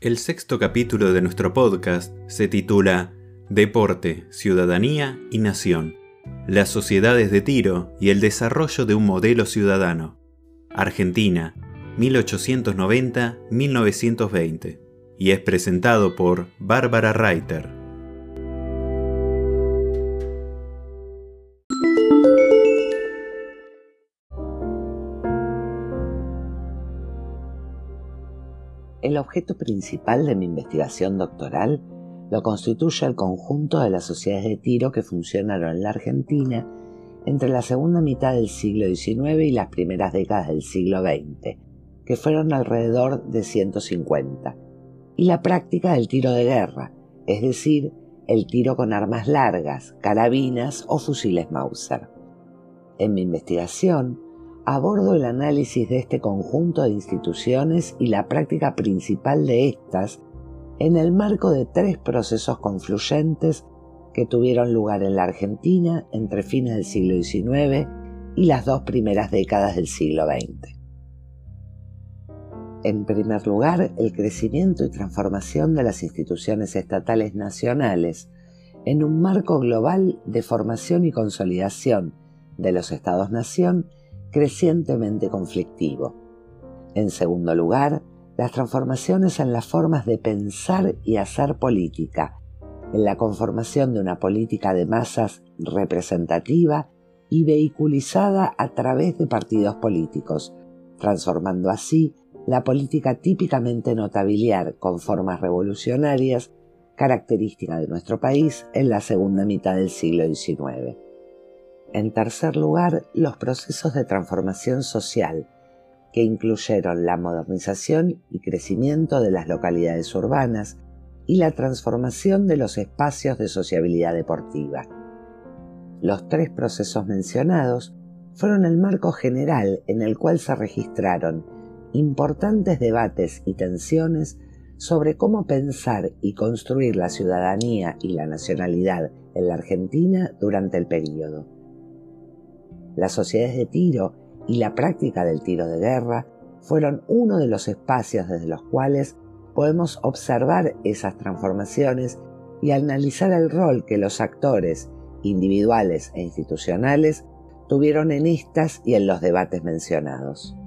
El sexto capítulo de nuestro podcast se titula Deporte, Ciudadanía y Nación. Las sociedades de tiro y el desarrollo de un modelo ciudadano. Argentina, 1890-1920. Y es presentado por Bárbara Reiter. El objeto principal de mi investigación doctoral lo constituye el conjunto de las sociedades de tiro que funcionaron en la Argentina entre la segunda mitad del siglo XIX y las primeras décadas del siglo XX, que fueron alrededor de 150, y la práctica del tiro de guerra, es decir, el tiro con armas largas, carabinas o fusiles Mauser. En mi investigación, abordo el análisis de este conjunto de instituciones y la práctica principal de estas en el marco de tres procesos confluyentes que tuvieron lugar en la Argentina entre fines del siglo XIX y las dos primeras décadas del siglo XX. En primer lugar, el crecimiento y transformación de las instituciones estatales nacionales en un marco global de formación y consolidación de los estados-nación crecientemente conflictivo. En segundo lugar, las transformaciones en las formas de pensar y hacer política, en la conformación de una política de masas representativa y vehiculizada a través de partidos políticos, transformando así la política típicamente notabiliar con formas revolucionarias, característica de nuestro país en la segunda mitad del siglo XIX. En tercer lugar, los procesos de transformación social, que incluyeron la modernización y crecimiento de las localidades urbanas y la transformación de los espacios de sociabilidad deportiva. Los tres procesos mencionados fueron el marco general en el cual se registraron importantes debates y tensiones sobre cómo pensar y construir la ciudadanía y la nacionalidad en la Argentina durante el período. Las sociedades de tiro y la práctica del tiro de guerra fueron uno de los espacios desde los cuales podemos observar esas transformaciones y analizar el rol que los actores individuales e institucionales tuvieron en estas y en los debates mencionados.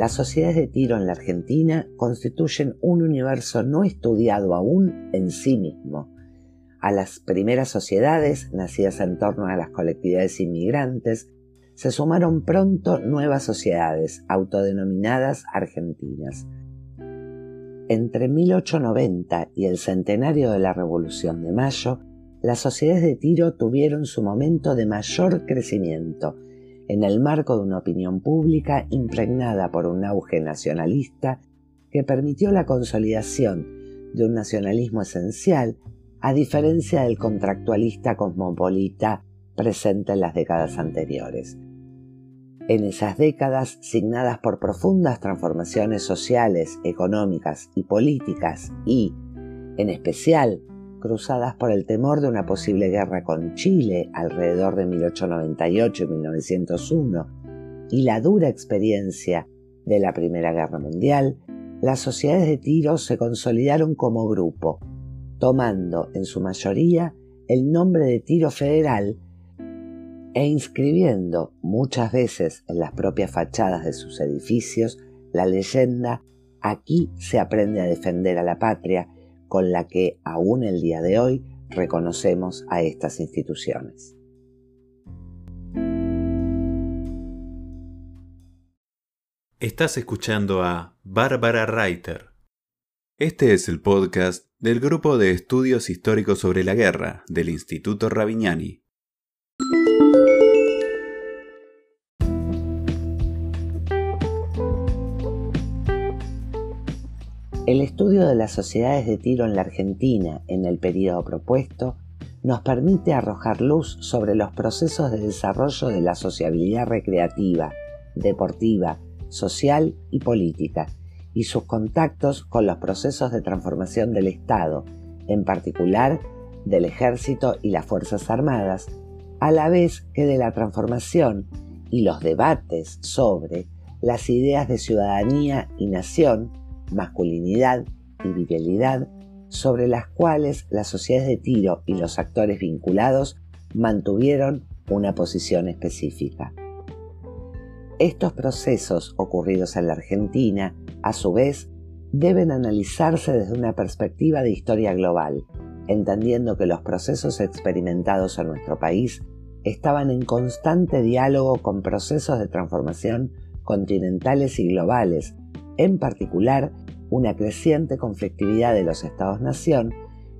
Las sociedades de tiro en la Argentina constituyen un universo no estudiado aún en sí mismo. A las primeras sociedades, nacidas en torno a las colectividades inmigrantes, se sumaron pronto nuevas sociedades, autodenominadas argentinas. Entre 1890 y el centenario de la Revolución de Mayo, las sociedades de tiro tuvieron su momento de mayor crecimiento, en el marco de una opinión pública impregnada por un auge nacionalista que permitió la consolidación de un nacionalismo esencial a diferencia del contractualista cosmopolita presente en las décadas anteriores. En esas décadas, signadas por profundas transformaciones sociales, económicas y políticas y, en especial, cruzadas por el temor de una posible guerra con Chile alrededor de 1898 y 1901 y la dura experiencia de la Primera Guerra Mundial, las sociedades de tiro se consolidaron como grupo, tomando en su mayoría el nombre de tiro federal e inscribiendo muchas veces en las propias fachadas de sus edificios la leyenda, aquí se aprende a defender a la patria con la que aún el día de hoy reconocemos a estas instituciones. Estás escuchando a Bárbara Reiter. Este es el podcast del Grupo de Estudios Históricos sobre la Guerra del Instituto Ravignani. El estudio de las sociedades de tiro en la Argentina en el periodo propuesto nos permite arrojar luz sobre los procesos de desarrollo de la sociabilidad recreativa, deportiva, social y política, y sus contactos con los procesos de transformación del Estado, en particular del ejército y las Fuerzas Armadas, a la vez que de la transformación y los debates sobre las ideas de ciudadanía y nación masculinidad y virilidad sobre las cuales las sociedades de tiro y los actores vinculados mantuvieron una posición específica. Estos procesos ocurridos en la Argentina, a su vez, deben analizarse desde una perspectiva de historia global, entendiendo que los procesos experimentados en nuestro país estaban en constante diálogo con procesos de transformación continentales y globales en particular una creciente conflictividad de los Estados-nación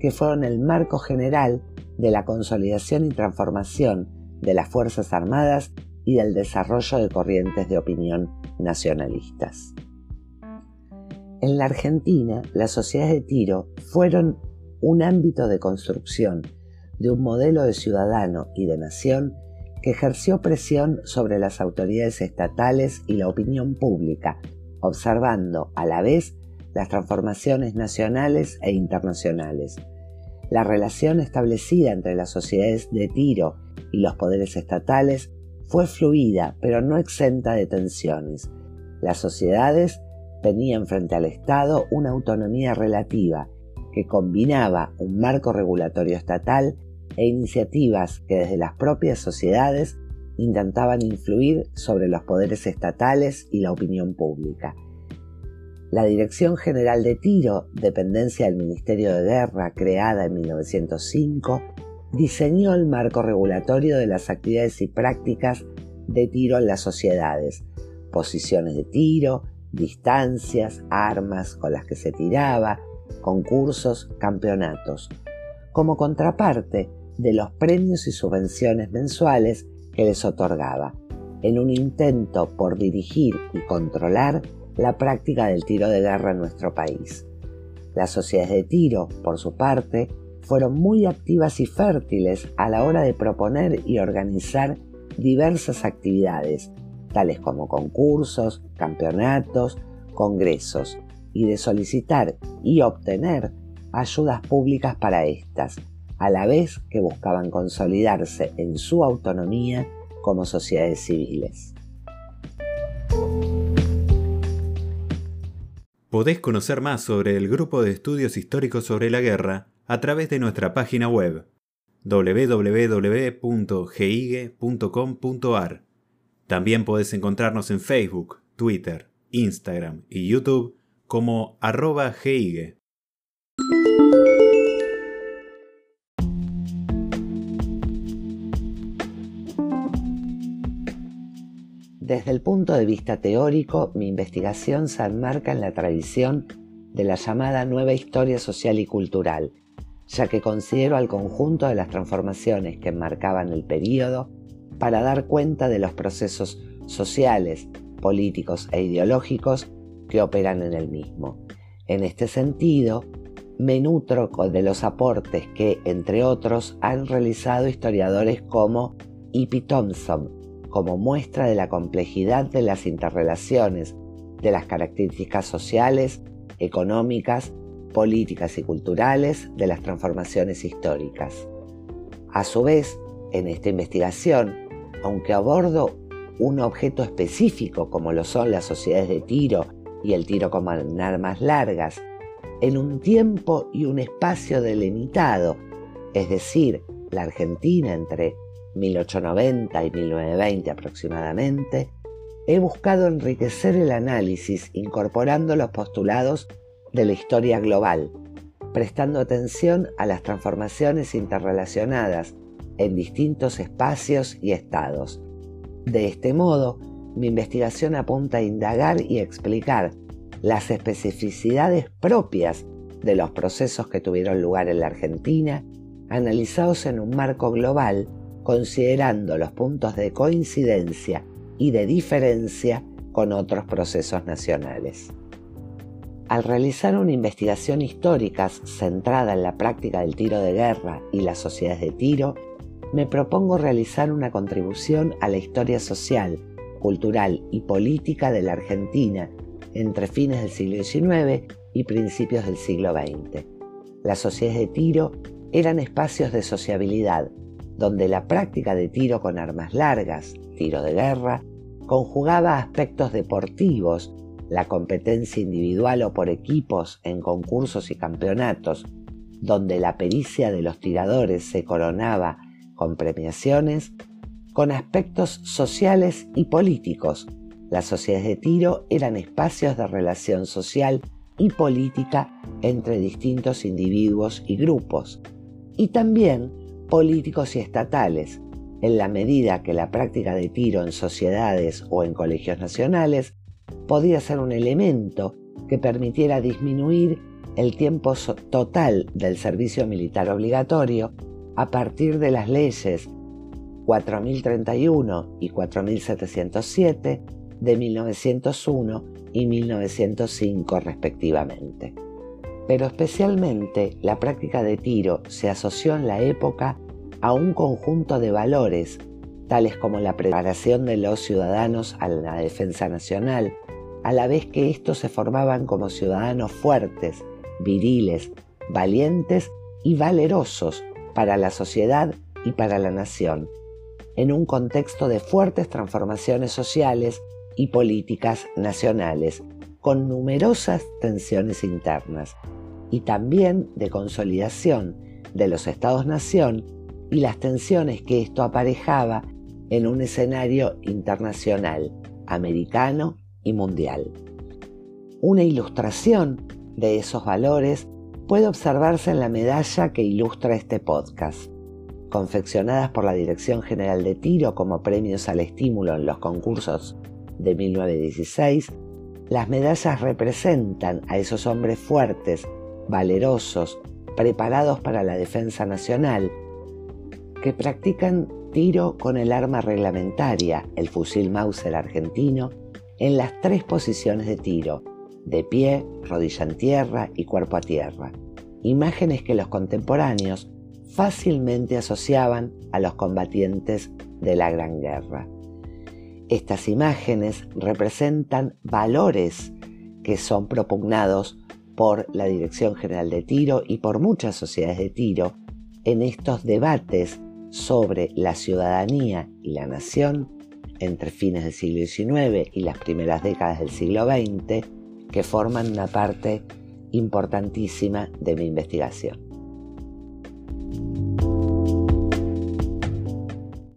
que fueron el marco general de la consolidación y transformación de las Fuerzas Armadas y del desarrollo de corrientes de opinión nacionalistas. En la Argentina, las sociedades de tiro fueron un ámbito de construcción de un modelo de ciudadano y de nación que ejerció presión sobre las autoridades estatales y la opinión pública observando a la vez las transformaciones nacionales e internacionales. La relación establecida entre las sociedades de tiro y los poderes estatales fue fluida, pero no exenta de tensiones. Las sociedades tenían frente al Estado una autonomía relativa que combinaba un marco regulatorio estatal e iniciativas que desde las propias sociedades intentaban influir sobre los poderes estatales y la opinión pública. La Dirección General de Tiro, dependencia del Ministerio de Guerra creada en 1905, diseñó el marco regulatorio de las actividades y prácticas de tiro en las sociedades, posiciones de tiro, distancias, armas con las que se tiraba, concursos, campeonatos, como contraparte de los premios y subvenciones mensuales que les otorgaba, en un intento por dirigir y controlar la práctica del tiro de guerra en nuestro país. Las sociedades de tiro, por su parte, fueron muy activas y fértiles a la hora de proponer y organizar diversas actividades, tales como concursos, campeonatos, congresos, y de solicitar y obtener ayudas públicas para estas, a la vez que buscaban consolidarse en su autonomía como sociedades civiles. Podés conocer más sobre el Grupo de Estudios Históricos sobre la Guerra a través de nuestra página web www.gigue.com.ar. También podés encontrarnos en Facebook, Twitter, Instagram y YouTube como arroba Gigue. Desde el punto de vista teórico, mi investigación se enmarca en la tradición de la llamada nueva historia social y cultural, ya que considero al conjunto de las transformaciones que enmarcaban el período para dar cuenta de los procesos sociales, políticos e ideológicos que operan en el mismo. En este sentido, me nutro de los aportes que, entre otros, han realizado historiadores como E.P. Thompson, como muestra de la complejidad de las interrelaciones de las características sociales, económicas, políticas y culturales de las transformaciones históricas. A su vez, en esta investigación, aunque abordo un objeto específico como lo son las sociedades de tiro y el tiro con armas largas, en un tiempo y un espacio delimitado, es decir, la Argentina entre 1890 y 1920 aproximadamente, he buscado enriquecer el análisis incorporando los postulados de la historia global, prestando atención a las transformaciones interrelacionadas en distintos espacios y estados. De este modo, mi investigación apunta a indagar y explicar las especificidades propias de los procesos que tuvieron lugar en la Argentina, analizados en un marco global, considerando los puntos de coincidencia y de diferencia con otros procesos nacionales. Al realizar una investigación histórica centrada en la práctica del tiro de guerra y las sociedades de tiro, me propongo realizar una contribución a la historia social, cultural y política de la Argentina entre fines del siglo XIX y principios del siglo XX. Las sociedades de tiro eran espacios de sociabilidad, donde la práctica de tiro con armas largas, tiro de guerra, conjugaba aspectos deportivos, la competencia individual o por equipos en concursos y campeonatos, donde la pericia de los tiradores se coronaba con premiaciones, con aspectos sociales y políticos. Las sociedades de tiro eran espacios de relación social y política entre distintos individuos y grupos, y también políticos y estatales, en la medida que la práctica de tiro en sociedades o en colegios nacionales podía ser un elemento que permitiera disminuir el tiempo total del servicio militar obligatorio a partir de las leyes 4031 y 4707 de 1901 y 1905 respectivamente. Pero especialmente la práctica de tiro se asoció en la época a un conjunto de valores, tales como la preparación de los ciudadanos a la defensa nacional, a la vez que estos se formaban como ciudadanos fuertes, viriles, valientes y valerosos para la sociedad y para la nación, en un contexto de fuertes transformaciones sociales y políticas nacionales, con numerosas tensiones internas, y también de consolidación de los estados-nación y las tensiones que esto aparejaba en un escenario internacional, americano y mundial. Una ilustración de esos valores puede observarse en la medalla que ilustra este podcast. Confeccionadas por la Dirección General de Tiro como premios al estímulo en los concursos de 1916, las medallas representan a esos hombres fuertes, valerosos, preparados para la defensa nacional, que practican tiro con el arma reglamentaria, el fusil Mauser argentino, en las tres posiciones de tiro, de pie, rodilla en tierra y cuerpo a tierra, imágenes que los contemporáneos fácilmente asociaban a los combatientes de la Gran Guerra. Estas imágenes representan valores que son propugnados por la Dirección General de Tiro y por muchas sociedades de tiro en estos debates sobre la ciudadanía y la nación entre fines del siglo XIX y las primeras décadas del siglo XX que forman una parte importantísima de mi investigación.